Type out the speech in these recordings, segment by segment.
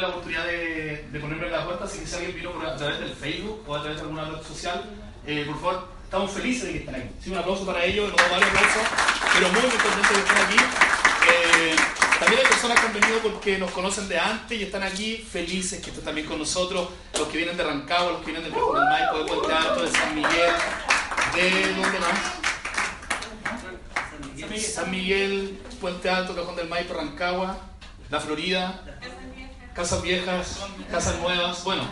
la oportunidad de, de, ponerme en la puerta, así que si alguien vino a través del Facebook o a través de alguna red social, eh, por favor, estamos felices de que estén aquí. Sí, un aplauso para ellos, nos damos varios aplausos, pero muy, muy contentos de estar aquí. Eh, también hay personas que han venido porque nos conocen de antes y están aquí felices que estén también con nosotros, los que vienen de Rancagua, los que vienen del Maipo, de Puente Alto, de San Miguel, de ¿dónde más? San Miguel, Puente Alto, Cajón del Maipo, Rancagua, La Florida, casas viejas, casas nuevas, bueno,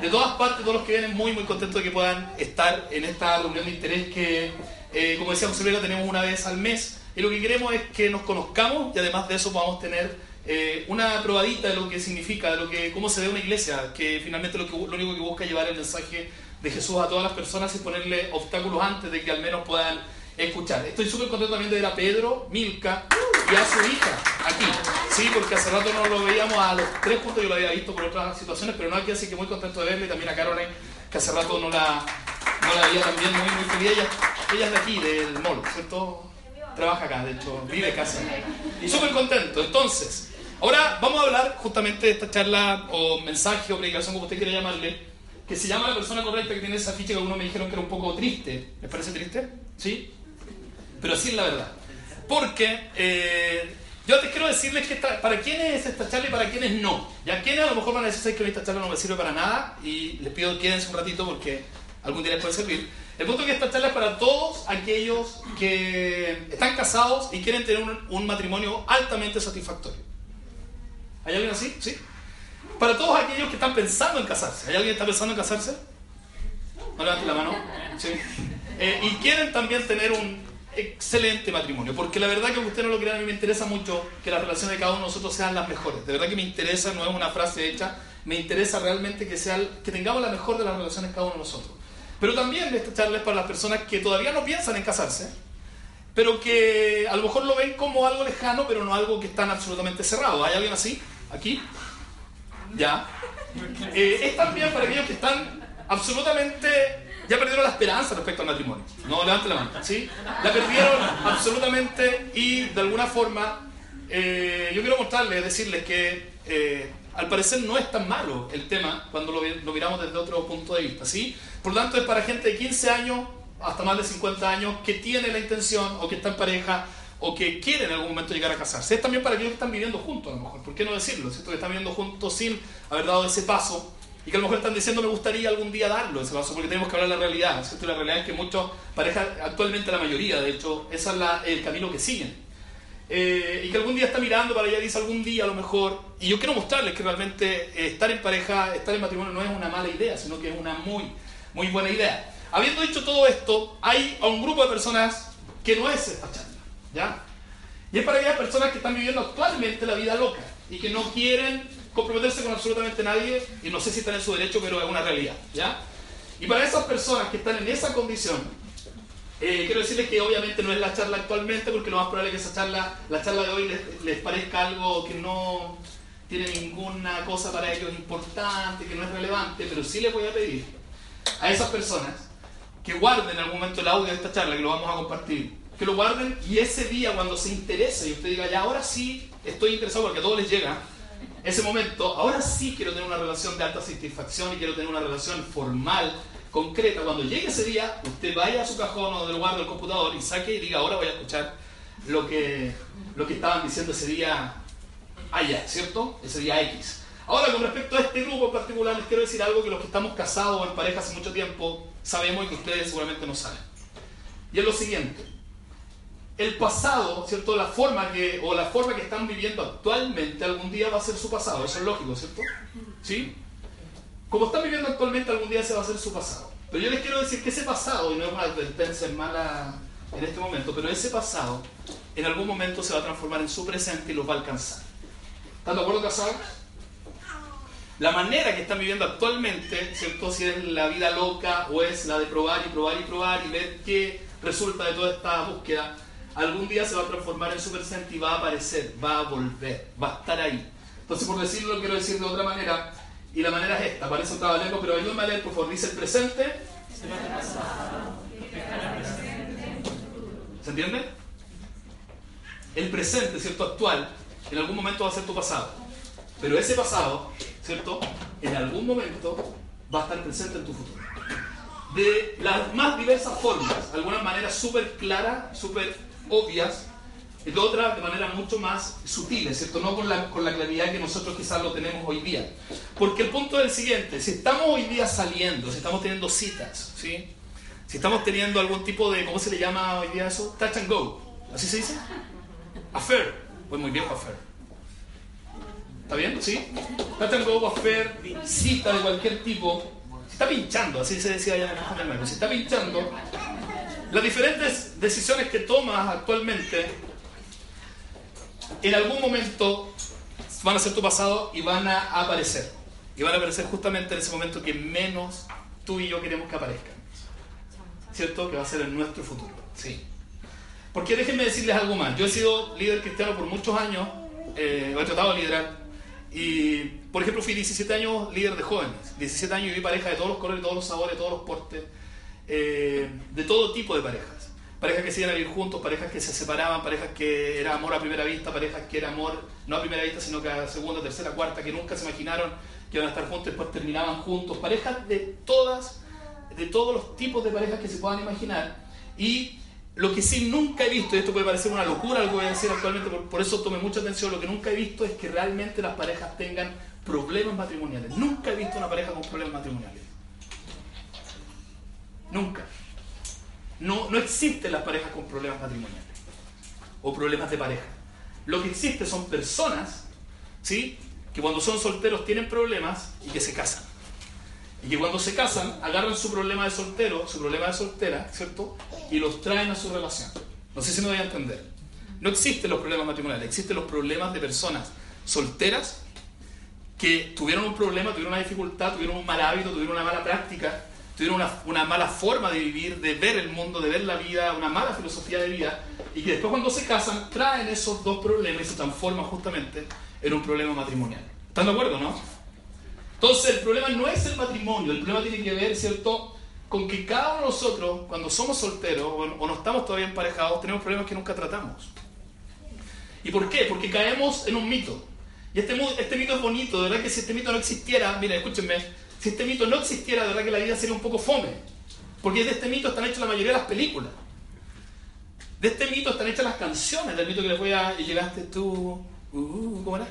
de todas partes, todos los que vienen muy, muy contentos de que puedan estar en esta reunión de interés que, eh, como decía José Vega, tenemos una vez al mes. Y lo que queremos es que nos conozcamos y además de eso podamos tener eh, una probadita de lo que significa, de lo que, cómo se ve una iglesia, que finalmente lo, que, lo único que busca es llevar el mensaje de Jesús a todas las personas y ponerle obstáculos antes de que al menos puedan escuchar. Estoy súper contento también de ver a Pedro, Milka y a su hija aquí. Sí, porque hace rato no lo veíamos a los tres puntos, yo lo había visto por otras situaciones, pero no aquí, así que muy contento de verle. También a Caroline, que hace rato no la, no la veía también muy, muy feliz. Ella, ella es de aquí, del mall, ¿cierto? Trabaja acá, de hecho, vive casi. Y súper contento. Entonces, ahora vamos a hablar justamente de esta charla o mensaje o predicación, como usted quiera llamarle, que se llama La persona correcta, que tiene esa ficha que algunos me dijeron que era un poco triste. ¿Les parece triste? ¿Sí? Pero es la verdad. Porque eh, yo te quiero decirles que para quiénes es esta charla y para quiénes no. Ya quienes a lo mejor van a decir que esta charla no me sirve para nada y les pido quédense un ratito porque algún día les puede servir. El punto es que esta charla es para todos aquellos que están casados y quieren tener un, matrimonio altamente satisfactorio. ¿Hay alguien así? ¿Sí? Para todos aquellos que están pensando en casarse. ¿Hay alguien que está pensando en casarse? No levante la mano. ¿Sí? Eh, y quieren también tener un excelente matrimonio, porque la verdad que usted no lo crea, a mí me interesa mucho que las relaciones de cada uno de nosotros sean las mejores. De verdad que me interesa, no es una frase hecha, me interesa realmente que, sea, que tengamos la mejor de las relaciones cada uno de nosotros. Pero también esta charla es para las personas que todavía no piensan en casarse, pero que a lo mejor lo ven como algo lejano, pero no algo que están absolutamente cerrado. ¿Hay alguien así? ¿Aquí? ¿Ya? Eh, es también para aquellos que están absolutamente ya perdieron la esperanza respecto al matrimonio. No, levante la mano, ¿sí? La perdieron absolutamente y de alguna forma eh, yo quiero mostrarles, decirles que eh, al parecer no es tan malo el tema cuando lo, lo, miramos desde otro punto de vista, ¿sí? Por lo tanto es para gente de 15 años hasta más de 50 años que tiene la intención o que está en pareja o que quiere en algún momento llegar a casarse. Es también para aquellos que están viviendo juntos a lo mejor, ¿por qué no decirlo? ¿Cierto? Que están viviendo juntos sin haber dado ese paso y que a lo mejor están diciendo me gustaría algún día darlo ese paso porque tenemos que hablar de la realidad. ¿cierto? La realidad es que muchas parejas, actualmente la mayoría, de hecho, ese es el camino que siguen. Eh, y que algún día está mirando para allá, dice algún día a lo mejor. Y yo quiero mostrarles que realmente eh, estar en pareja, estar en matrimonio no es una mala idea, sino que es una muy, muy buena idea. Habiendo dicho todo esto, hay a un grupo de personas que no es esta charla, ¿ya? Y es para aquellas personas que están viviendo actualmente la vida loca y que no quieren comprometerse con absolutamente nadie y no sé si están en su derecho, pero es una realidad. ¿ya? Y para esas personas que están en esa condición, eh, quiero decirles que obviamente no es la charla actualmente, porque lo más probable es que esa charla, la charla de hoy les, parezca algo que no tiene ninguna cosa para ellos importante, que no es relevante, pero sí les voy a pedir a esas personas que guarden en algún momento el audio de esta charla, que lo vamos a compartir, que lo guarden y ese día cuando se interese y usted diga, ya ahora sí estoy interesado porque a todos les llega, ese momento, ahora sí quiero tener una relación de alta satisfacción y quiero tener una relación formal, concreta. Cuando llegue ese día, usted vaya a su cajón o del lugar del computador y saque y diga, ahora voy a escuchar lo que, lo que estaban diciendo ese día allá, ¿cierto? Ese día X. Ahora, con respecto a este grupo en particular, les quiero decir algo que los que estamos casados o en pareja hace mucho tiempo sabemos y que ustedes seguramente no saben. Y es lo siguiente el pasado, ¿cierto? La forma que, o la forma que están viviendo actualmente algún día va a ser su pasado, eso es lógico, ¿cierto? ¿Sí? Como están viviendo actualmente algún día se va a ser su pasado. Pero yo les quiero decir que ese pasado, y no es una advertencia mala en este momento, pero ese pasado en algún momento se va a transformar en su presente y los va a alcanzar. ¿Están de acuerdo, casados? La manera que están viviendo actualmente, ¿cierto? Si es la vida loca o es la de probar y probar y probar y ver qué resulta de toda esta búsqueda, algún día se va a transformar en su presente y va a aparecer, va a volver, va a estar ahí. Entonces, por decirlo, quiero decir de otra manera, y la manera es esta, parece un trabalengo, pero ayúdame a leer, por favor, dice el presente. ¿Se entiende? El presente, ¿cierto? Actual, en algún momento va a ser tu pasado. Pero ese pasado, ¿cierto? En algún momento va a estar presente en tu futuro. De las más diversas formas, algunas maneras súper claras, súper obvias, de otras de manera mucho más sutiles, ¿cierto? No con la, con la claridad que nosotros quizás lo tenemos hoy día. Porque el punto es el siguiente, si estamos hoy día saliendo, si estamos teniendo citas, ¿sí? Si estamos teniendo algún tipo de, ¿cómo se le llama hoy día eso? Touch and go. ¿Así se dice? Affair. Pues muy viejo affair. ¿Está bien? ¿Sí? Touch and go, affair, cita de cualquier tipo. Si está pinchando, así se decía allá en el Si está pinchando, las diferentes decisiones que tomas actualmente, en algún momento van a ser tu pasado y van a aparecer. Y van a aparecer justamente en ese momento que menos tú y yo queremos que aparezcan. ¿cierto? Que va a ser en nuestro futuro. Sí. Porque déjenme decirles algo más. Yo he sido líder cristiano por muchos años, eh, he tratado de liderar. Y, por ejemplo, fui 17 años líder de jóvenes. 17 años y vi parejas de todos los colores, todos los sabores, todos los portes, eh, de todo tipo de parejas. Parejas que se iban a vivir juntos, parejas que se separaban, parejas que era amor a primera vista, parejas que era amor no a primera vista, sino que a segunda, tercera, cuarta, que nunca se imaginaron que iban a estar juntos después terminaban juntos. Parejas de todas de todos los tipos de parejas que se puedan imaginar. Y lo que sí nunca he visto, y esto puede parecer una locura lo que voy a decir actualmente, por, eso tome mucha atención, lo que nunca he visto es que realmente las parejas tengan problemas matrimoniales. Nunca he visto una pareja con problemas matrimoniales. Nunca. No, no existen las parejas con problemas matrimoniales o problemas de pareja. Lo que existe son personas, ¿sí? Que cuando son solteros tienen problemas y que se casan. Y que cuando se casan, agarran su problema de soltero, su problema de soltera, ¿cierto? Y los traen a su relación. No sé si me voy a entender. No existen los problemas matrimoniales, existen los problemas de personas solteras que tuvieron un problema, tuvieron una dificultad, tuvieron un mal hábito, tuvieron una mala práctica, tuvieron una, una, mala forma de vivir, de ver el mundo, de ver la vida, una mala filosofía de vida, y que después cuando se casan traen esos dos problemas y se transforman justamente en un problema matrimonial. ¿Están de acuerdo, no? Entonces el problema no es el matrimonio, el problema tiene que ver, ¿cierto?, con que cada uno de nosotros, cuando somos solteros o no estamos todavía emparejados, tenemos problemas que nunca tratamos. ¿Y por qué? Porque caemos en un mito. Y este, este mito es bonito, de verdad que si este mito no existiera, mira, escúchenme, si este mito no existiera, de verdad que la vida sería un poco fome. Porque de este mito están hechas la mayoría de las películas. De este mito están hechas las canciones, del mito que les voy a... Y llegaste tú, uh, ¿cómo era?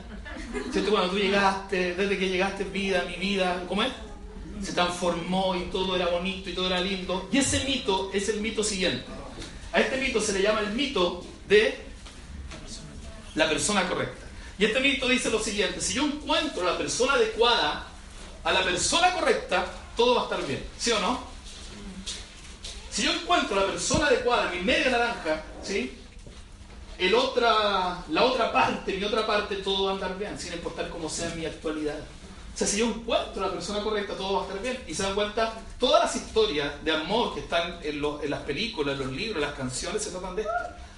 Cuando tú llegaste, desde que llegaste, vida, mi vida, ¿cómo es? Se transformó y todo era bonito y todo era lindo. Y ese mito es el mito siguiente. A este mito se le llama el mito de la persona correcta. Y este mito dice lo siguiente, si yo encuentro la persona adecuada, a la persona correcta, todo va a estar bien. ¿Sí o no? Si yo encuentro la persona adecuada, mi media naranja, ¿sí? el otra, la otra parte, mi otra parte, todo va a andar bien, sin importar cómo sea mi actualidad. O sea, si yo encuentro a la persona correcta, todo va a estar bien. Y se dan cuenta, todas las historias de amor que están en, en las películas, en los libros, en las canciones, se tratan de esto.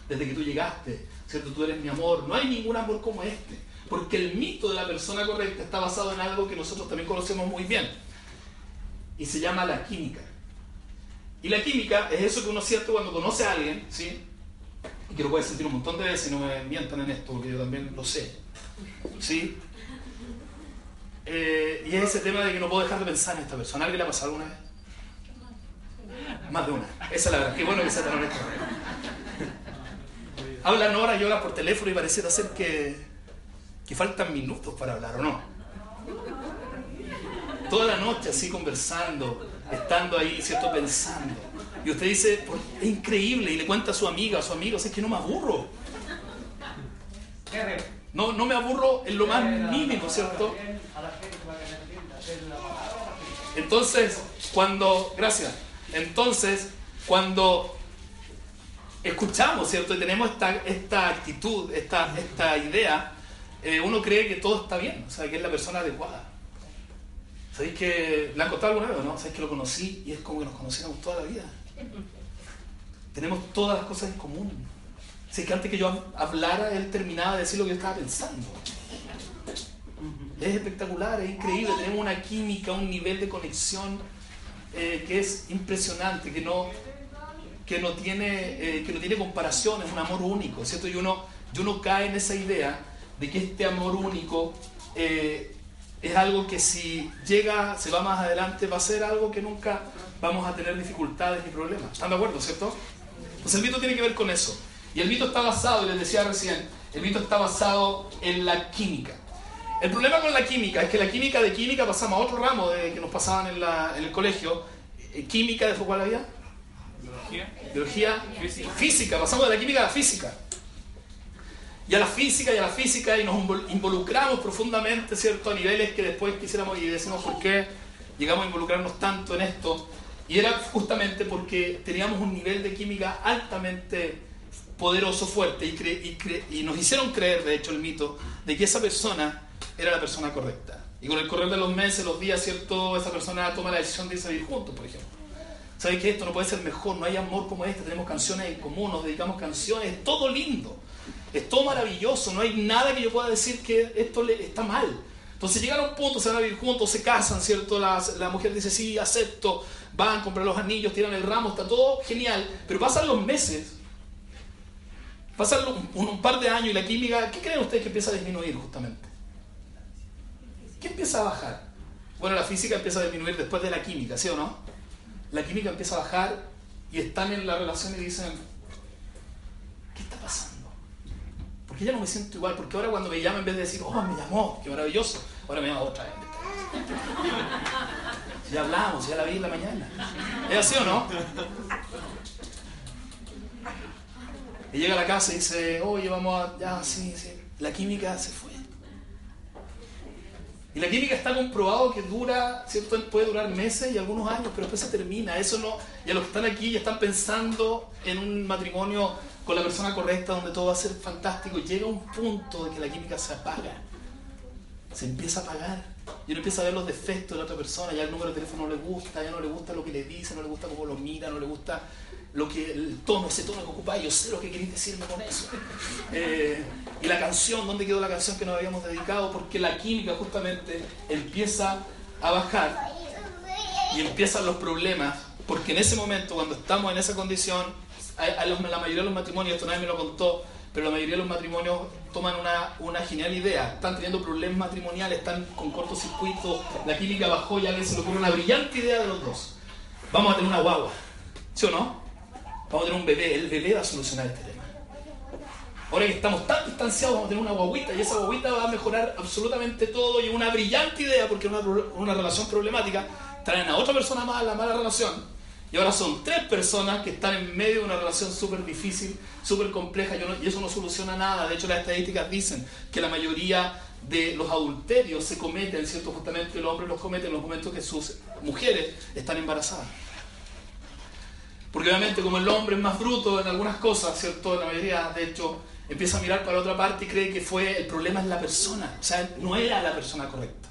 Desde que tú llegaste, ¿cierto? Tú eres mi amor. No hay ningún amor como este. Porque el mito de la persona correcta está basado en algo que nosotros también conocemos muy bien. Y se llama la química. Y la química es eso que uno siente cuando conoce a alguien, ¿sí? y que lo puedes sentir un montón de veces y no me mientan en esto, porque yo también lo sé. ¿Sí? Eh, y es ese tema de que no puedo dejar de pensar en esta persona. ¿Alguien le ha pasado alguna vez? Más de una. Esa es la verdad. Qué bueno que sea tan honesto. Hablan horas y horas por teléfono y pareciera ser que, que faltan minutos para hablar, ¿o no? Toda la noche así conversando, estando ahí, ¿cierto? Pensando. Y usted dice, es increíble, y le cuenta a su amiga, a su amigo, es que no me aburro. No, no me aburro en lo más mínimo, ¿cierto? Entonces, cuando, gracias, entonces, cuando escuchamos, ¿cierto? Y tenemos esta, esta actitud, esta, esta idea, eh, uno cree que todo está bien, o sea, que es la persona adecuada. ¿Sabéis que la han contado alguna vez, no? ¿Sabéis que lo conocí y es como que nos conocíamos toda la vida? Tenemos todas las cosas en común. Si que antes que yo hablara, él terminaba de decir lo que yo estaba pensando. Es espectacular, es increíble. Tenemos una química, un nivel de conexión eh, que es impresionante, que no, que no, tiene, eh, que no tiene comparación, es un amor único, ¿cierto? Y uno, y uno cae en esa idea de que este amor único eh, es algo que si llega, se va más adelante, va a ser algo que nunca vamos a tener dificultades ni problemas. ¿Están de acuerdo, cierto? Pues el mito tiene que ver con eso. Y el mito está basado, les decía recién, el mito está basado en la química. El problema con la química es que la química de química pasamos a otro ramo de, que nos pasaban en, la, en el colegio. Eh, química, ¿de cuál había? Biología. Biología. Física. física. Pasamos de la química a la física. Y a la física y a la física y nos involucramos profundamente, ¿cierto? A niveles que después quisiéramos y decimos por qué llegamos a involucrarnos tanto en esto. Y era justamente porque teníamos un nivel de química altamente poderoso, fuerte, y, y, nos hicieron creer, de hecho, el mito de que esa persona era la persona correcta. Y con el correr de los meses, los días, ¿cierto? Esa persona toma la decisión de irse a vivir juntos, por ejemplo. ¿Sabes que esto no puede ser mejor? No hay amor como este, tenemos canciones en común, nos dedicamos canciones, es todo lindo, es todo maravilloso, no hay nada que yo pueda decir que esto le, está mal. Entonces llegan a un punto, se van a vivir juntos, se casan, ¿cierto? La, la mujer dice, sí, acepto, van, compran los anillos, tiran el ramo, está todo genial, pero pasan los meses, pasan un, par de años y la química, ¿qué creen ustedes que empieza a disminuir justamente? ¿Qué empieza a bajar? Bueno, la física empieza a disminuir después de la química, ¿sí o no? La química empieza a bajar y están en la relación y dicen, ¿qué está pasando? Porque ya no me siento igual, porque ahora cuando me llama en vez de decir, oh, me llamó, qué maravilloso, ahora me llama otra vez. Ya hablamos, ya la vi en la mañana. ¿Es así o no? Y llega a la casa y dice, oye, vamos a... Ya, sí, sí. La química se fue. Y la química está comprobado que dura, ¿cierto? Puede durar meses y algunos años, pero después se termina. Eso no... Y a los que están aquí ya están pensando en un matrimonio con la persona correcta donde todo va a ser fantástico. Llega un punto de que la química se apaga. Se empieza a apagar y uno empieza a ver los defectos de la otra persona, ya el número de teléfono no le gusta, ya no le gusta lo que le dice, no le gusta cómo lo mira, no le gusta lo que, el tono, ese tono que ocupa, yo sé lo que queréis decirme con eso. Eh, y la canción, ¿dónde quedó la canción que nos habíamos dedicado? Porque la química justamente empieza a bajar y empiezan los problemas, porque en ese momento, cuando estamos en esa condición, la mayoría de los matrimonios, esto nadie me lo contó, pero la mayoría de los matrimonios toman una, una genial idea. Están teniendo problemas matrimoniales, están con cortocircuito, la química bajó y a alguien se le ocurre una brillante idea de los dos. Vamos a tener una guagua, ¿sí o no? Vamos a tener un bebé, el bebé va a solucionar este tema. Ahora que estamos tan distanciados, vamos a tener una guaguita y esa guaguita va a mejorar absolutamente todo y una brillante idea, porque una, una relación problemática, traen a otra persona más a la mala relación y ahora son tres personas que están en medio de una relación súper difícil, súper compleja, y eso no soluciona nada. De hecho, las estadísticas dicen que la mayoría de los adulterios se cometen, ¿cierto? Justamente el hombre los comete en los momentos que sus mujeres están embarazadas. Porque obviamente como el hombre es más bruto en algunas cosas, ¿cierto? La mayoría, de hecho, empieza a mirar para otra parte y cree que fue el problema es la persona. O sea, no era la persona correcta.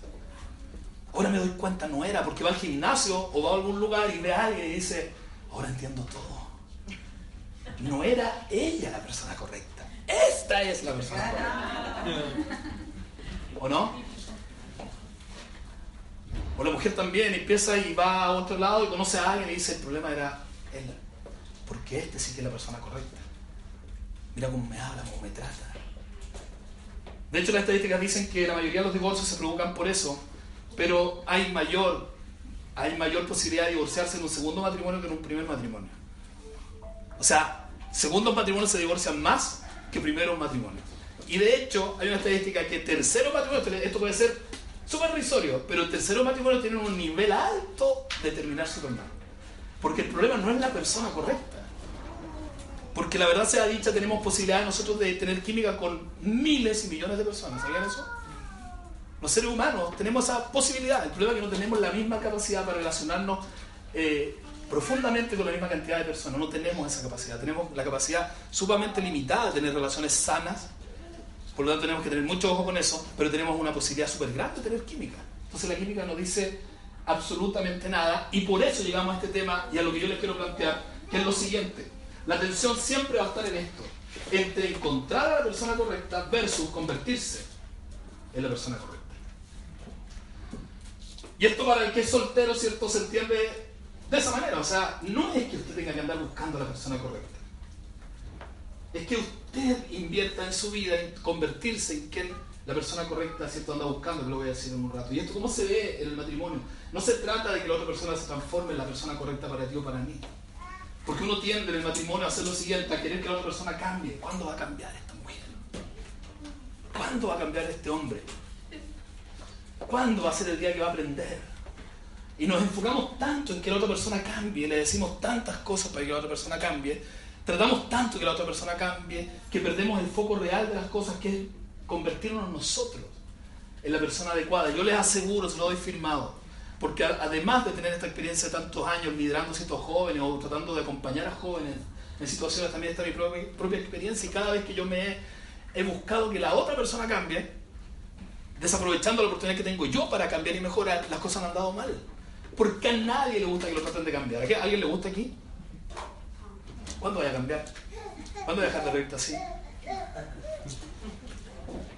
Ahora me doy cuenta, no era, porque va al gimnasio o va a algún lugar y ve a alguien y dice, ahora entiendo todo. No era ella la persona correcta. Esta es la persona correcta. ¿O no? O la mujer también empieza y va a otro lado y conoce a alguien y dice, el problema era él. Porque este sí que es la persona correcta. Mira cómo me habla, cómo me trata. De hecho, las estadísticas dicen que la mayoría de los divorcios se provocan por eso, pero hay mayor, hay mayor posibilidad de divorciarse en un segundo matrimonio que en un primer matrimonio. O sea, segundos matrimonios se divorcian más que primeros matrimonios. Y de hecho, hay una estadística que tercero matrimonio, esto puede ser súper risorio, pero tercero matrimonio tiene un nivel alto de terminar súper mal. Porque el problema no es la persona correcta. Porque la verdad sea dicha, tenemos posibilidad nosotros de tener química con miles y millones de personas. ¿Sabían eso? Los seres humanos tenemos esa posibilidad. El problema es que no tenemos la misma capacidad para relacionarnos eh, profundamente con la misma cantidad de personas. No tenemos esa capacidad. Tenemos la capacidad sumamente limitada de tener relaciones sanas. Por lo tanto, tenemos que tener mucho ojo con eso. Pero tenemos una posibilidad súper grande de tener química. Entonces, la química no dice absolutamente nada. Y por eso llegamos a este tema y a lo que yo les quiero plantear, que es lo siguiente. La atención siempre va a estar en esto. Entre encontrar a la persona correcta versus convertirse en la persona correcta. Y esto para el que es soltero, ¿cierto? Se entiende de esa manera. O sea, no es que usted tenga que andar buscando a la persona correcta. Es que usted invierta en su vida en convertirse en quien la persona correcta, ¿cierto? Anda buscando, que lo voy a decir en un rato. ¿Y esto cómo se ve en el matrimonio? No se trata de que la otra persona se transforme en la persona correcta para ti o para mí. Porque uno tiende en el matrimonio a hacer lo siguiente, a querer que la otra persona cambie. ¿Cuándo va a cambiar esta mujer? ¿Cuándo va a cambiar este hombre? ¿Cuándo va a ser el día que va a aprender? Y nos enfocamos tanto en que la otra persona cambie, le decimos tantas cosas para que la otra persona cambie, tratamos tanto que la otra persona cambie, que perdemos el foco real de las cosas, que es convertirnos nosotros en la persona adecuada. Yo les aseguro, se lo doy firmado, porque además de tener esta experiencia de tantos años liderando ciertos jóvenes o tratando de acompañar a jóvenes en situaciones, también está mi propia, experiencia y cada vez que yo me he, he buscado que la otra persona cambie, desaprovechando la oportunidad que tengo yo para cambiar y mejorar, las cosas han andado mal. Porque a nadie le gusta que lo traten de cambiar. ¿A alguien le gusta aquí? ¿Cuándo voy a cambiar? ¿Cuándo voy a dejar de reírte así?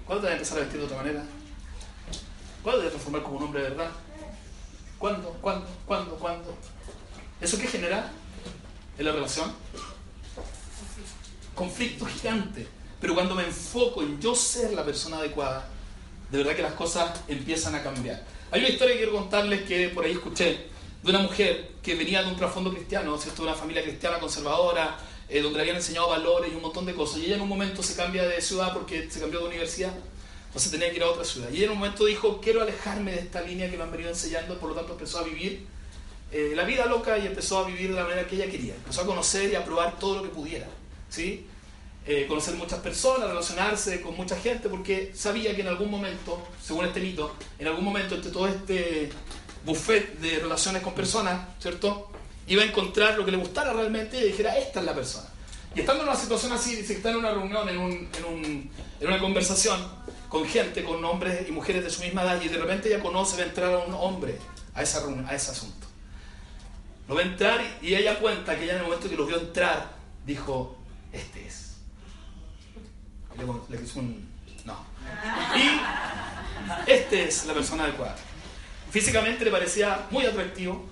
¿Cuándo voy a empezar a vestir de otra manera? ¿Cuándo voy a transformar como un hombre de verdad? ¿Cuándo? ¿Cuándo? ¿Cuándo? ¿Cuándo? ¿Eso qué genera en la relación? Conflicto gigante. Pero cuando me enfoco en yo ser la persona adecuada, de verdad que las cosas empiezan a cambiar. Hay una historia que quiero contarles que por ahí escuché de una mujer que venía de un trasfondo cristiano, ¿cierto? de una familia cristiana conservadora, eh, donde le habían enseñado valores y un montón de cosas. Y ella en un momento se cambia de ciudad porque se cambió de universidad, entonces tenía que ir a otra ciudad. Y ella en un momento dijo, quiero alejarme de esta línea que me han venido enseñando, por lo tanto empezó a vivir eh, la vida loca y empezó a vivir de la manera que ella quería. Empezó a conocer y a probar todo lo que pudiera. ¿sí? Eh, conocer muchas personas, relacionarse con mucha gente, porque sabía que en algún momento, según este mito, en algún momento entre todo este buffet de relaciones con personas, ¿cierto? Iba a encontrar lo que le gustara realmente y dijera, esta es la persona. Y estando en una situación así, que está en una reunión, en, un, en, un, en una conversación con gente, con hombres y mujeres de su misma edad, y de repente ella conoce, va a entrar a un hombre a, esa a ese asunto. Lo va a entrar y ella cuenta que ella en el momento que lo vio entrar, dijo, este es le, le un no. Y esta es la persona adecuada. Físicamente le parecía muy atractivo,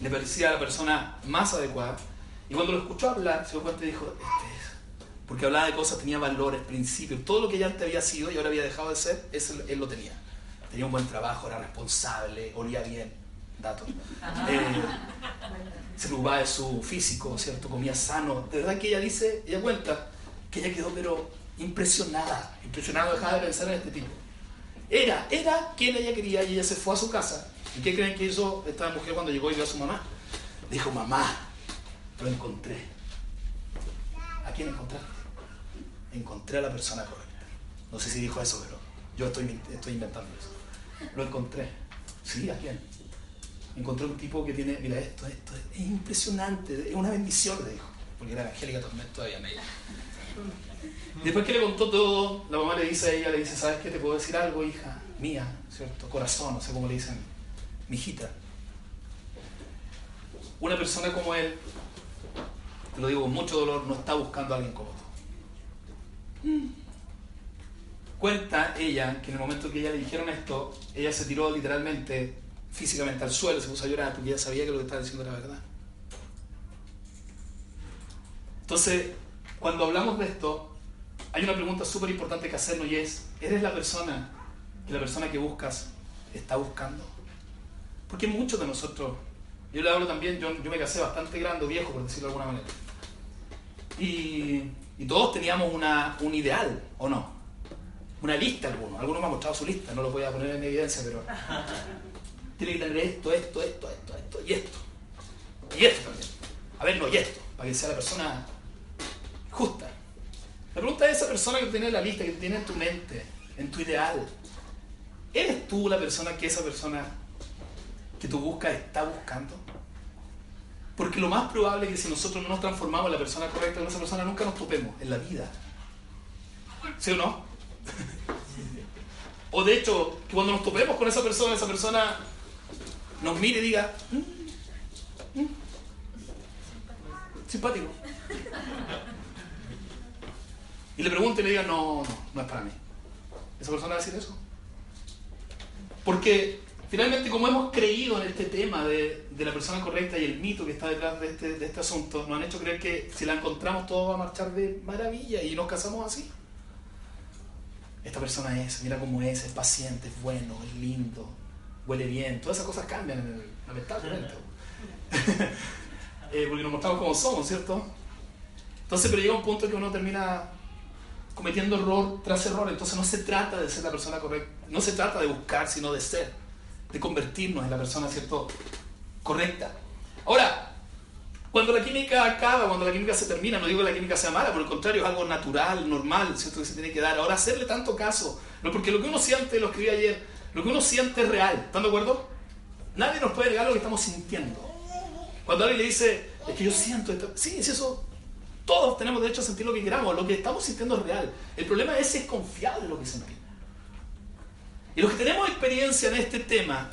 le parecía la persona más adecuada. Y cuando lo escuchó hablar, se dio cuenta y dijo, este es. Porque hablaba de cosas, tenía valores, principios, todo lo que ya antes había sido y ahora había dejado de ser, él lo tenía. Tenía un buen trabajo, era responsable, olía bien, datos. Eh, se preocupaba de su físico, ¿cierto? Comía sano. De verdad que ella dice, ella cuenta que ella quedó pero impresionada, impresionada, dejaba de pensar en este tipo. Era, era quien ella quería y ella se fue a su casa. ¿Y qué creen que hizo esta mujer cuando llegó y vio a su mamá? Dijo, mamá, lo encontré. ¿A quién encontraste? Encontré a la persona correcta. No sé si dijo eso, pero yo estoy, inventando eso. Lo encontré. Sí, ¿a quién? Encontré un tipo que tiene, mira esto, esto, es impresionante, es una bendición, le dijo. Porque era evangélica todavía me Después que le contó todo, la mamá le dice a ella, le dice, ¿sabes qué? Te puedo decir algo, hija mía, ¿cierto? Corazón, no sé cómo le dicen, mi hijita. Una persona como él, te lo digo con mucho dolor, no está buscando a alguien como tú. Cuenta ella que en el momento que ella le dijeron esto, ella se tiró literalmente, físicamente al suelo, se puso a llorar porque ella sabía que lo que estaba diciendo era verdad. Entonces, cuando hablamos de esto, hay una pregunta súper importante que hacernos y es, ¿eres la persona que la persona que buscas está buscando? Porque muchos de nosotros, yo le hablo también, yo, yo me casé bastante grande, viejo, por decirlo de alguna manera. Y, y todos teníamos una, un ideal, ¿o no? Una lista algunos. Algunos me han mostrado su lista, no lo voy a poner en evidencia, pero tiene que tener esto, esto, esto, esto, esto y esto. Y esto también. A ver, no, y esto, para que sea la persona justa. La pregunta es esa persona que tiene en la lista, que tiene en tu mente, en tu ideal. ¿Eres tú la persona que esa persona que tú buscas está buscando? Porque lo más probable es que si nosotros no nos transformamos en la persona correcta con esa persona, nunca nos topemos en la vida. ¿Sí o no? o de hecho, que cuando nos topemos con esa persona, esa persona nos mire y diga, mm, mm, simpático y le pregunte y le diga, no, no, no es para mí. ¿Esa persona va a decir eso? Porque finalmente como hemos creído en este tema de, de la persona correcta y el mito que está detrás de este, de este asunto, nos han hecho creer que si la encontramos todo va a marchar de maravilla y nos casamos así. esta persona es, mira cómo es, es paciente, es bueno, es lindo, huele bien. Todas esas cosas cambian, en el, lamentablemente. eh, porque nos mostramos como somos, ¿cierto? Entonces, pero llega un punto que uno termina cometiendo error tras error. Entonces no se trata de ser la persona correcta, no se trata de buscar, sino de ser, de convertirnos en la persona, ¿cierto? Correcta. Ahora, cuando la química acaba, cuando la química se termina, no digo que la química sea mala, por el contrario, es algo natural, normal, ¿cierto? Que se tiene que dar. Ahora, hacerle tanto caso, no, porque lo que uno siente, lo escribí ayer, lo que uno siente es real. ¿Están de acuerdo? Nadie nos puede negar lo que estamos sintiendo. Cuando alguien le dice, es que yo siento esto, sí, es eso. Todos tenemos derecho a sentir lo que queramos, lo que estamos sintiendo es real. El problema es si es confiable lo que sentimos. Y los que tenemos experiencia en este tema,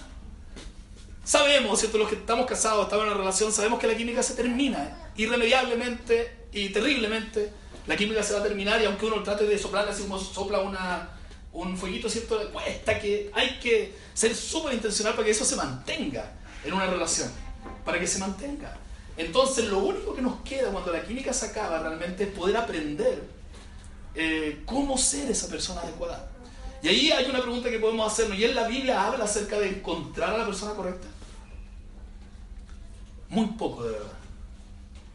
sabemos, ¿cierto? Los que estamos casados, estamos en una relación, sabemos que la química se termina irremediablemente y terriblemente. La química se va a terminar y aunque uno trate de soplar así como sopla una, un fueguito, ¿cierto? Cuesta que hay que ser súper intencional para que eso se mantenga en una relación, para que se mantenga. Entonces lo único que nos queda cuando la química se acaba realmente es poder aprender eh, cómo ser esa persona adecuada. Y ahí hay una pregunta que podemos hacernos, y en la Biblia habla acerca de encontrar a la persona correcta. Muy poco, de verdad.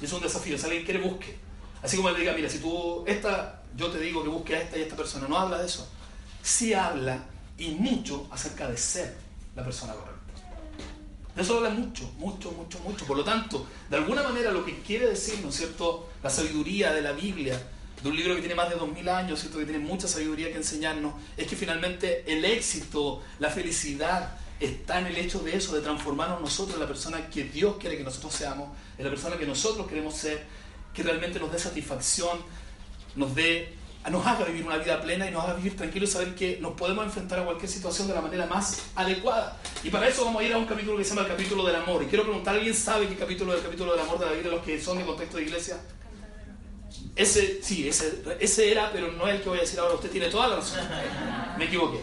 Es un desafío, si alguien quiere, busque. Así como le diga, mira, si tú, esta, yo te digo que busque a esta y a esta persona, no habla de eso. Sí habla y mucho acerca de ser la persona correcta. Eso habla mucho, mucho, mucho, mucho. Por lo tanto, de alguna manera lo que quiere decir, ¿no es cierto?, la sabiduría de la Biblia, de un libro que tiene más de 2000 años, ¿cierto?, que tiene mucha sabiduría que enseñarnos, es que finalmente el éxito, la felicidad, está en el hecho de eso, de transformarnos nosotros en la persona que Dios quiere que nosotros seamos, en la persona que nosotros queremos ser, que realmente nos dé satisfacción, nos dé nos haga vivir una vida plena y nos haga vivir tranquilo y saber que nos podemos enfrentar a cualquier situación de la manera más adecuada. Y para eso vamos a ir a un capítulo que se llama el capítulo del amor. Y quiero preguntar, ¿alguien sabe qué capítulo es el capítulo del amor de la Biblia, los que son de contexto de iglesia? Ese, sí, ese, ese era, pero no es el que voy a decir ahora. Usted tiene toda la razón. Me equivoqué.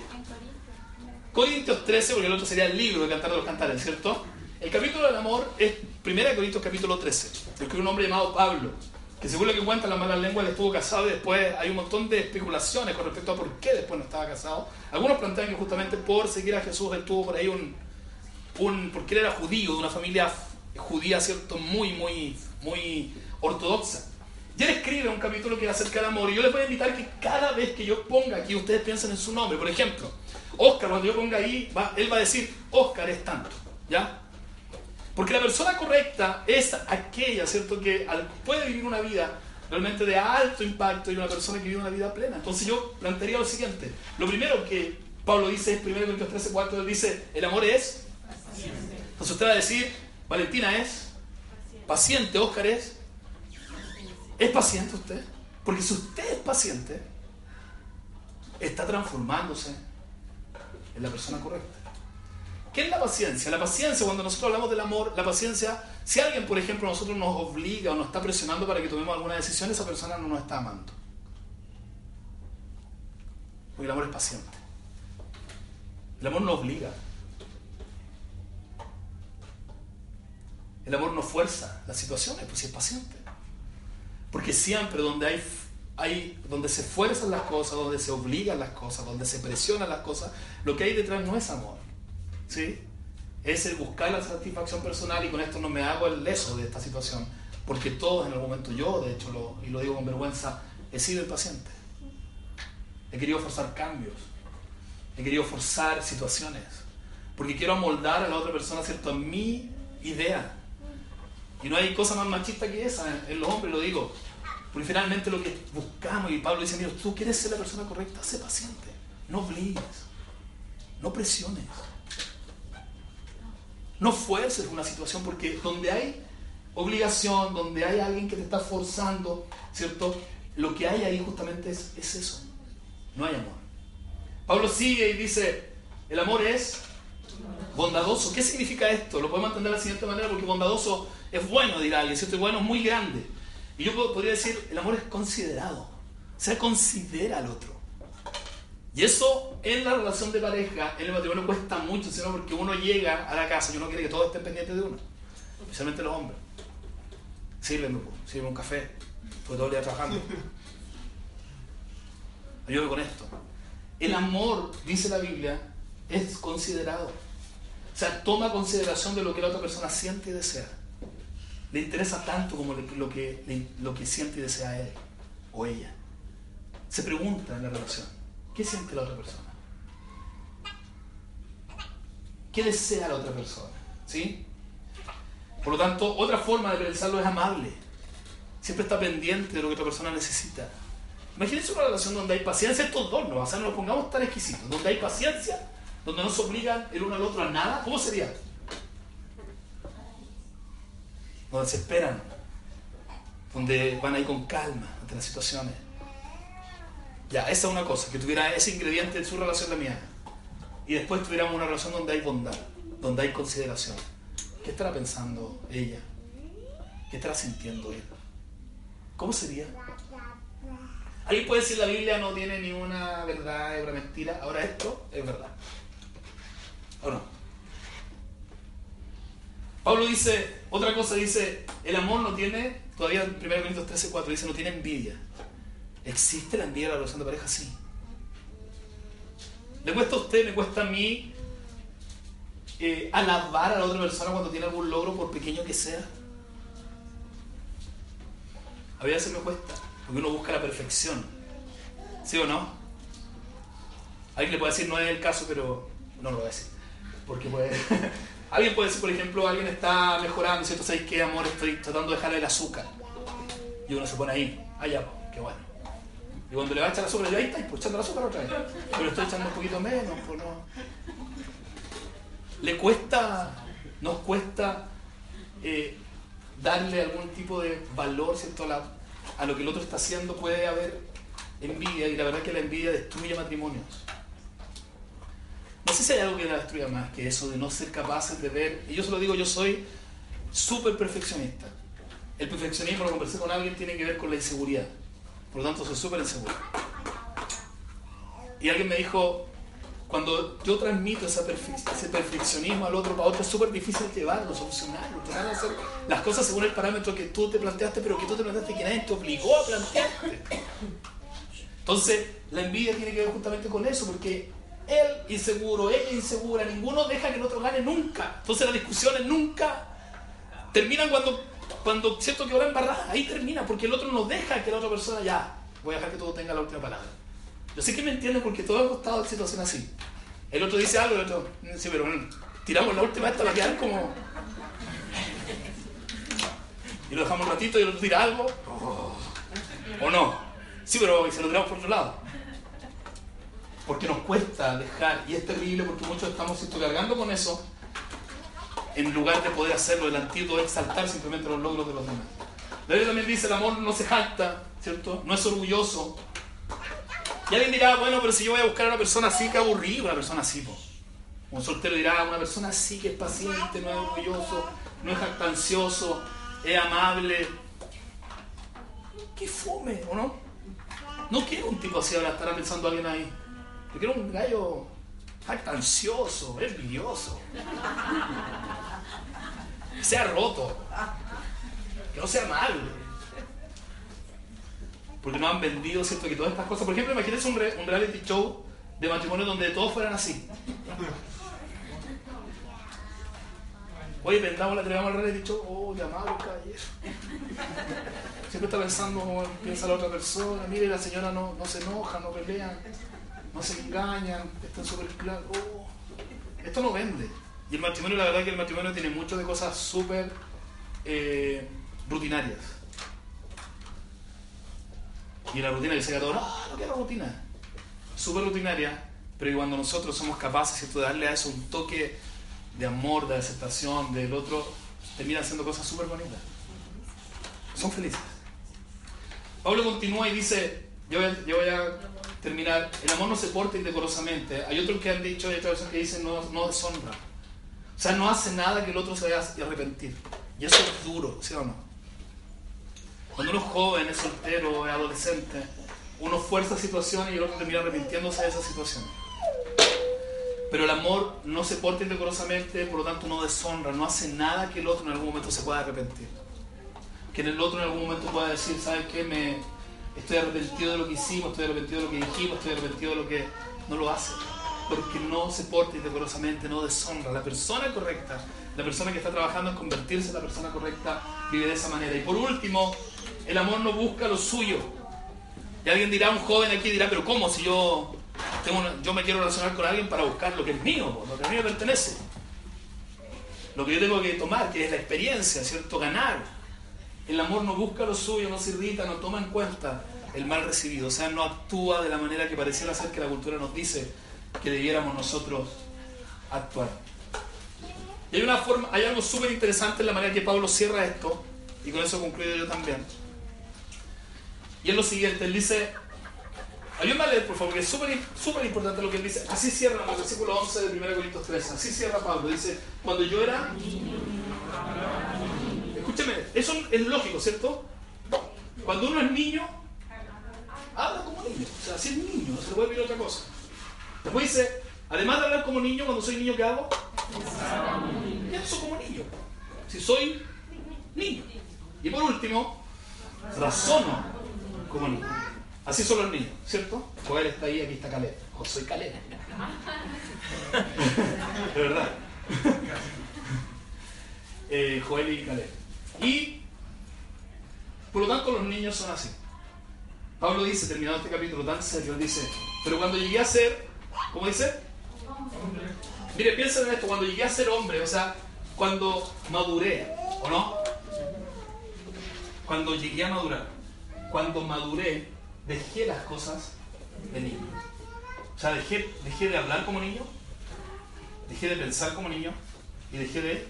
Corintios 13, porque el otro sería el libro de Cantar de los Cantares, ¿cierto? El capítulo del amor es 1 Corintios capítulo 13. El un hombre llamado Pablo que según lo que cuenta la mala lengua, él estuvo casado y después hay un montón de especulaciones con respecto a por qué después no estaba casado. Algunos plantean que justamente por seguir a Jesús él tuvo por ahí un, un porque él era judío, de una familia judía, ¿cierto? Muy, muy, muy ortodoxa. Y él escribe un capítulo que acerca del amor y yo les voy a invitar que cada vez que yo ponga aquí, ustedes piensen en su nombre. Por ejemplo, Oscar, cuando yo ponga ahí, él va a decir, Oscar es tanto, ¿ya? Porque la persona correcta es aquella, ¿cierto?, que puede vivir una vida realmente de alto impacto y una persona que vive una vida plena. Entonces yo plantearía lo siguiente. Lo primero que Pablo dice es 1 Corintios 13, 4, él dice, el amor es paciente. Entonces usted va a decir, Valentina es paciente, Oscar es... ¿Es paciente usted? Porque si usted es paciente, está transformándose en la persona correcta. ¿Qué es la paciencia? La paciencia, cuando nosotros hablamos del amor, la paciencia, si alguien, por ejemplo, nosotros nos obliga o nos está presionando para que tomemos alguna decisión, esa persona no nos está amando. Porque el amor es paciente. El amor no obliga. El amor no fuerza las situaciones, pues si es paciente. Porque siempre donde hay, hay, donde se fuerzan las cosas, donde se obligan las cosas, donde se presionan las cosas, lo que hay detrás no es amor. ¿Sí? es el buscar la satisfacción personal y con esto no me hago el leso de esta situación, porque todos en algún momento, yo de hecho, y lo digo con vergüenza, he sido el paciente. He querido forzar cambios, he querido forzar situaciones, porque quiero amoldar a la otra persona, ¿cierto?, a mi idea. Y no hay cosa más machista que esa, en los hombres lo digo. Porque finalmente lo que buscamos, y Pablo dice, mira, tú quieres ser la persona correcta, sé paciente, no obligues, no presiones. No fuerces una situación porque donde hay obligación, donde hay alguien que te está forzando, ¿cierto? Lo que hay ahí justamente es, es eso. No hay amor. Pablo sigue y dice, el amor es bondadoso. ¿Qué significa esto? Lo podemos entender de la siguiente manera porque bondadoso es bueno, dirá alguien, ¿cierto? bueno es muy grande. Y yo podría decir, el amor es considerado. O sea, considera al otro. Y eso en la relación de pareja, en el matrimonio cuesta mucho, sino porque uno llega a la casa y uno quiere que todos estén pendientes de uno, especialmente los hombres. Sírveme, sírveme un café, fue todo el día trabajando. Ayúdame con esto. El amor, dice la Biblia, es considerado. O sea, toma consideración de lo que la otra persona siente y desea. Le interesa tanto como lo que, lo que siente y desea él o ella. Se pregunta en la relación, ¿qué siente la otra persona? ¿Qué desea la otra persona? ¿Sí? Por lo tanto, otra forma de pensarlo es amable. Siempre está pendiente de lo que otra persona necesita. Imagínense una relación donde hay paciencia, estos dos no, o sea, no nos pongamos tan exquisitos, donde hay paciencia, donde no se obligan el uno al otro a nada, ¿cómo sería? Donde se esperan, donde van ahí con calma ante las situaciones. Ya, esa es una cosa, que tuviera ese ingrediente en su relación la mía. Y después tuviéramos una relación donde hay bondad, donde hay consideración. ¿Qué estará pensando ella? ¿Qué estará sintiendo él? ¿Cómo sería? Alguien puede decir la Biblia no tiene ni una verdad, es una mentira. Ahora esto es verdad. ¿O no? Pablo dice, otra cosa dice, el amor no tiene, todavía en 1 Corintios 13, 4 dice, no tiene envidia. ¿Existe la envidia en la relación de pareja? Sí. ¿Le cuesta a usted, me cuesta a mí eh, alabar a la otra persona cuando tiene algún logro, por pequeño que sea? A veces me cuesta. Porque uno busca la perfección. ¿Sí o no? Alguien le puede decir, no es el caso, pero no lo voy a decir. Porque puede... alguien puede decir, por ejemplo, alguien está mejorando, ¿cierto? ¿Sabéis qué, amor? Estoy tratando de dejar el azúcar. Y uno se pone ahí, allá, qué bueno. Y cuando le va a echar azúcar, yo ahí está, pues echando el azúcar otra vez. Pero estoy echando un poquito menos, pues no. Le cuesta, nos cuesta eh, darle algún tipo de valor, ¿cierto? A lo que el otro está haciendo puede haber envidia y la verdad es que la envidia destruye matrimonios. No sé si hay algo que la destruya más que eso de no ser capaces de ver, y yo se lo digo, yo soy súper perfeccionista. El perfeccionismo, cuando conversé con alguien, tiene que ver con la inseguridad. Por lo tanto, soy súper inseguro. Y alguien me dijo, cuando yo transmito ese perfeccionismo al otro, para otro es súper difícil llevarlo, solucionarlo, tratar de hacer las cosas según el parámetro que tú te planteaste, pero que tú te planteaste que nadie te obligó a plantearte. Entonces, la envidia tiene que ver justamente con eso, porque él inseguro, ella insegura, ninguno deja que el otro gane nunca. Entonces las discusiones nunca terminan cuando, cuando siento que ahora embarrada, ahí termina, porque el otro no deja que la otra persona ya, voy a dejar que todo tenga la última palabra. Yo sé que me entienden porque todo ha costado situación así. El otro dice algo, el otro, sí, pero bueno, tiramos la última esta para quedar como. Y lo dejamos un ratito y el otro tira algo. O no. Sí, pero se lo tiramos por otro lado. Porque nos cuesta dejar, y es terrible porque muchos estamos cargando con eso, en lugar de poder hacerlo, el antídoto exaltar simplemente los logros de los demás. La Biblia también dice, el amor no se jacta, ¿cierto? No es orgulloso, y alguien dirá, bueno, pero si yo voy a buscar a una persona así, que aburrido una persona así, po. Un soltero dirá, una persona así que es paciente, no es orgulloso, no es jactancioso, es amable. Que fume, ¿o no? No quiero un tipo así, ahora estará pensando alguien ahí. Yo quiero un gallo jactancioso, envidioso. Sea roto. Que no sea amable porque no han vendido, ¿cierto? Que todas estas cosas. Por ejemplo, imagínense un, reality show de matrimonio donde todos fueran así. Oye, vendamos la traemos al reality show, oh, llamado caballero. Siempre está pensando como piensa la otra persona, mire, la señora no, no se enoja, no pelea, no se engañan, están súper claros. Oh, esto no vende. Y el matrimonio, la verdad que el matrimonio tiene mucho de cosas súper eh, rutinarias. Y la rutina dice a todo, no, no quiero rutina. Súper rutinaria, pero cuando nosotros somos capaces de darle a eso un toque de amor, de aceptación del otro, termina haciendo cosas súper bonitas. Son felices. Pablo continúa y dice, yo voy, a, terminar, el amor no se porta indecorosamente. Hay otros que han dicho, hay otras que dicen no, no deshonra. O sea, no hace nada que el otro se vaya a arrepentir. Y eso es duro, ¿sí o no? Cuando uno es joven, es soltero, es adolescente, uno fuerza situaciones y el otro termina arrepintiéndose de esa situación. Pero el amor no se porta indecorosamente, por lo tanto no deshonra, no hace nada que el otro en algún momento se pueda arrepentir. Que en el otro en algún momento pueda decir, ¿sabes qué? Me, estoy arrepentido de lo que hicimos, estoy arrepentido de lo que dijimos, estoy arrepentido de lo que no lo hace. Porque no se porta indecorosamente, no deshonra. La persona correcta, la persona que está trabajando en convertirse en la persona correcta, vive de esa manera. Y por último, el amor no busca lo suyo. Y alguien dirá, un joven aquí dirá, pero ¿cómo si yo, tengo yo me quiero relacionar con alguien para buscar lo que es mío, lo que a mí me pertenece? Lo que yo tengo que tomar, que es la experiencia, ¿cierto? Ganar. El amor no busca lo suyo, no se irrita, no toma en cuenta el mal recibido. O sea, no actúa de la manera que pareciera ser que la cultura nos dice que debiéramos nosotros actuar. Y hay, una forma, hay algo súper interesante en la manera que Pablo cierra esto, y con eso concluyo yo también. Y es lo siguiente, él dice, ayúdame a leer por favor, que es súper importante lo que él dice. Así cierra el versículo 11 de 1 Corintios 13, así cierra Pablo, dice, cuando yo era... Escúcheme, eso es lógico, ¿cierto? Cuando uno es niño, habla como niño, o sea, si es niño, no se puede pedir otra cosa. Después dice, además de hablar como niño, cuando soy niño, ¿qué hago? Pienso como niño. Si soy niño. Y por último, razono como niño. Así son los niños, ¿cierto? Joel está ahí, aquí está Caleb. O soy Caleb. De verdad. Eh, Joel y Caleb. Y por lo tanto los niños son así. Pablo dice, terminado este capítulo tan serio, dice, pero cuando llegué a ser, ¿cómo dice? Mire, piensen en esto, cuando llegué a ser hombre, o sea, cuando maduré, ¿o no? Cuando llegué a madurar, cuando maduré, dejé las cosas de niño. O sea, dejé, dejé de hablar como niño, dejé de pensar como niño y dejé de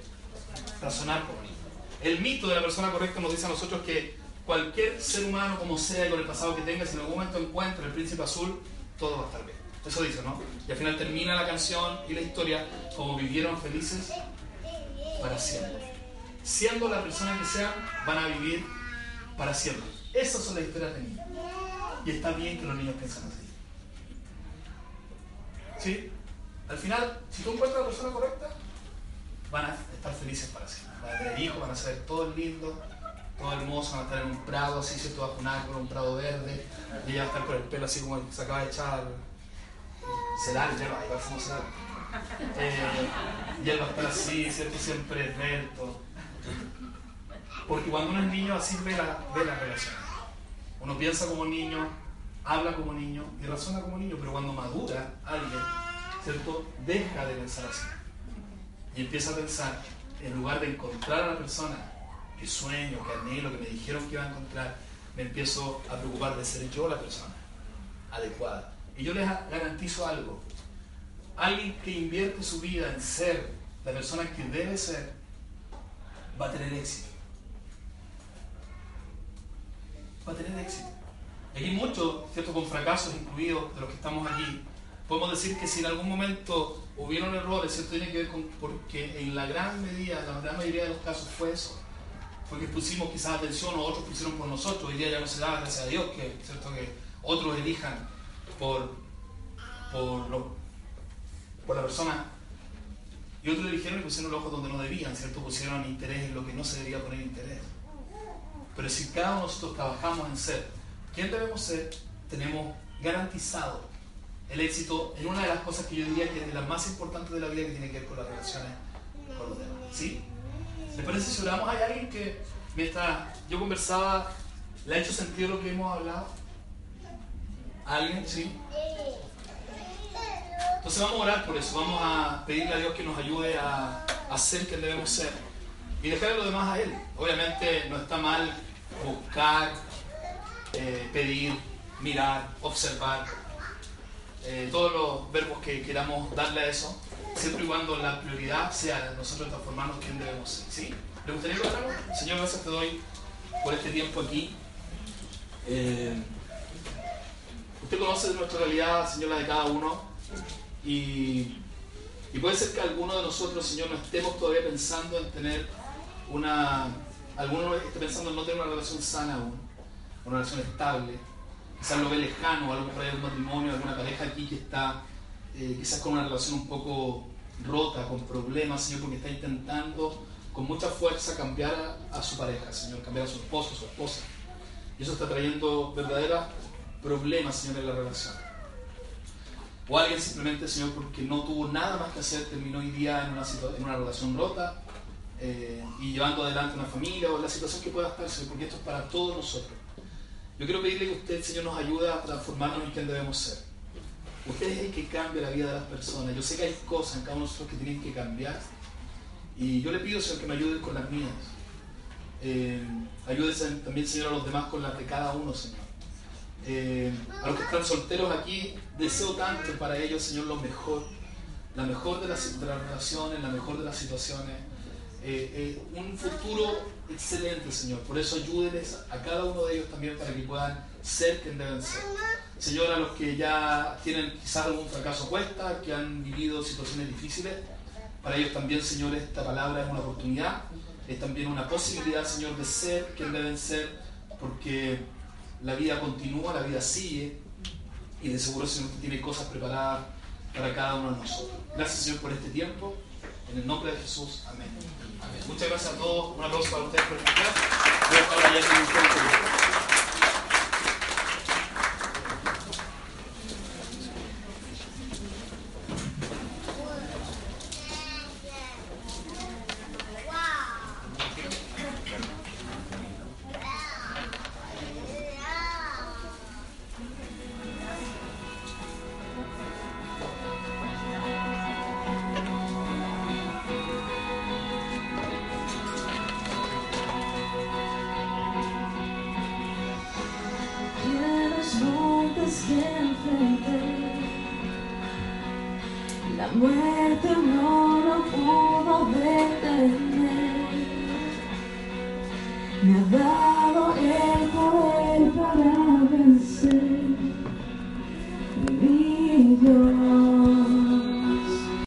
razonar como niño. El mito de la persona correcta nos dice a nosotros que cualquier ser humano, como sea y con el pasado que tenga, si en algún momento encuentra el príncipe azul, todo va a estar bien. Eso dice, ¿no? Y al final termina la canción y la historia como vivieron felices para siempre. Siendo la persona que sean, van a vivir para siempre. Esas son las historias de niños. Y está bien que los niños piensen así. ¿Sí? Al final, si tú encuentras a la persona correcta, van a estar felices para siempre. Van a tener hijos, van a ser todo lindo, todo hermoso, van a estar en un prado así, ¿cierto? Bajo un árbol, un prado verde, y ella va a estar con el pelo así como se acaba de echar será el va, igual somos será. Eh, y él va a estar así, ¿cierto? Siempre esbelto. Porque cuando uno es niño, así ve la, ve la relación. Uno piensa como niño, habla como niño y razona como niño, pero cuando madura alguien, ¿cierto? Deja de pensar así. Y empieza a pensar, en lugar de encontrar a la persona que sueño, que anhelo, que me dijeron que iba a encontrar, me empiezo a preocupar de ser yo la persona adecuada y yo les garantizo algo. Alguien que invierte su vida en ser la persona que debe ser, va a tener éxito. Va a tener éxito. Hay muchos, ¿cierto? Con fracasos incluidos de los que estamos aquí. Podemos decir que si en algún momento hubieron errores, ¿cierto? Tiene que ver con, porque en la gran medida, la gran mayoría de los casos fue eso. Fue que pusimos quizás atención o otros pusieron por nosotros. Hoy día ya no se da, gracias a Dios, que, ¿cierto? que otros elijan por, por, por la persona. Y otros le dijeron y pusieron los ojos donde no debían, ¿cierto? Pusieron interés en lo que no se debía poner interés. Pero si cada uno de nosotros trabajamos en ser quién debemos ser, tenemos garantizado el éxito en una de las cosas que yo diría que es de las más importantes de la vida que tiene que ver con las relaciones con los demás. ¿Sí? ¿Les parece si oramos? ¿Hay alguien que mientras yo conversaba le ha hecho sentido lo que hemos hablado? ¿Alguien? ¿Sí? Entonces vamos a orar por eso, vamos a pedirle a Dios que nos ayude a, a ser quien debemos ser y dejarle lo demás a Él. Obviamente no está mal buscar, eh, pedir, mirar, observar, eh, todos los verbos que queramos darle a eso, siempre y cuando la prioridad sea nosotros transformarnos quien debemos ser. ¿Sí? ¿Le gustaría que? Señor, gracias te doy por este tiempo aquí. Eh, Usted conoce nuestra realidad, Señor, la de cada uno. Y, puede ser que alguno de nosotros, Señor, no estemos todavía pensando en tener una. Alguno esté pensando en no tener una relación sana aún, una relación estable. Quizás lo ve lejano, algo por ahí, un matrimonio, alguna pareja aquí que está eh, quizás con una relación un poco rota, con problemas, Señor, porque está intentando con mucha fuerza cambiar a, a, su pareja, Señor, cambiar a su esposo, a su esposa. Y eso está trayendo verdadera problemas, Señor, en la relación. O alguien simplemente, Señor, porque no tuvo nada más que hacer, terminó hoy día en una, en una relación rota eh, y llevando adelante una familia o la situación que pueda estar, Señor, porque esto es para todos nosotros. Yo quiero pedirle que usted, Señor, nos ayude a transformarnos en quien debemos ser. Usted es el que cambia la vida de las personas. Yo sé que hay cosas en cada uno de nosotros que tienen que cambiar. Y yo le pido, Señor, que me ayude con las mías. Eh, ayúdese también, Señor, a los demás con las de cada uno, Señor. Eh, a los que están solteros aquí, deseo tanto para ellos, Señor, lo mejor. La mejor de las, de las relaciones, la mejor de las situaciones. Eh, eh, un futuro excelente, Señor. Por eso ayúdenles a cada uno de ellos también para que puedan ser quien deben ser. Señor, a los que ya tienen quizás algún fracaso cuesta, que han vivido situaciones difíciles, para ellos también, Señor, esta palabra es una oportunidad, es también una posibilidad, Señor, de ser quien deben ser, porque la vida continúa, la vida sigue, y de seguro, Señor, tiene cosas preparadas para cada uno de nosotros. Gracias, Señor, por este tiempo. En el nombre de Jesús. Amén. Muchas gracias a todos. Un aplauso para ustedes por estar.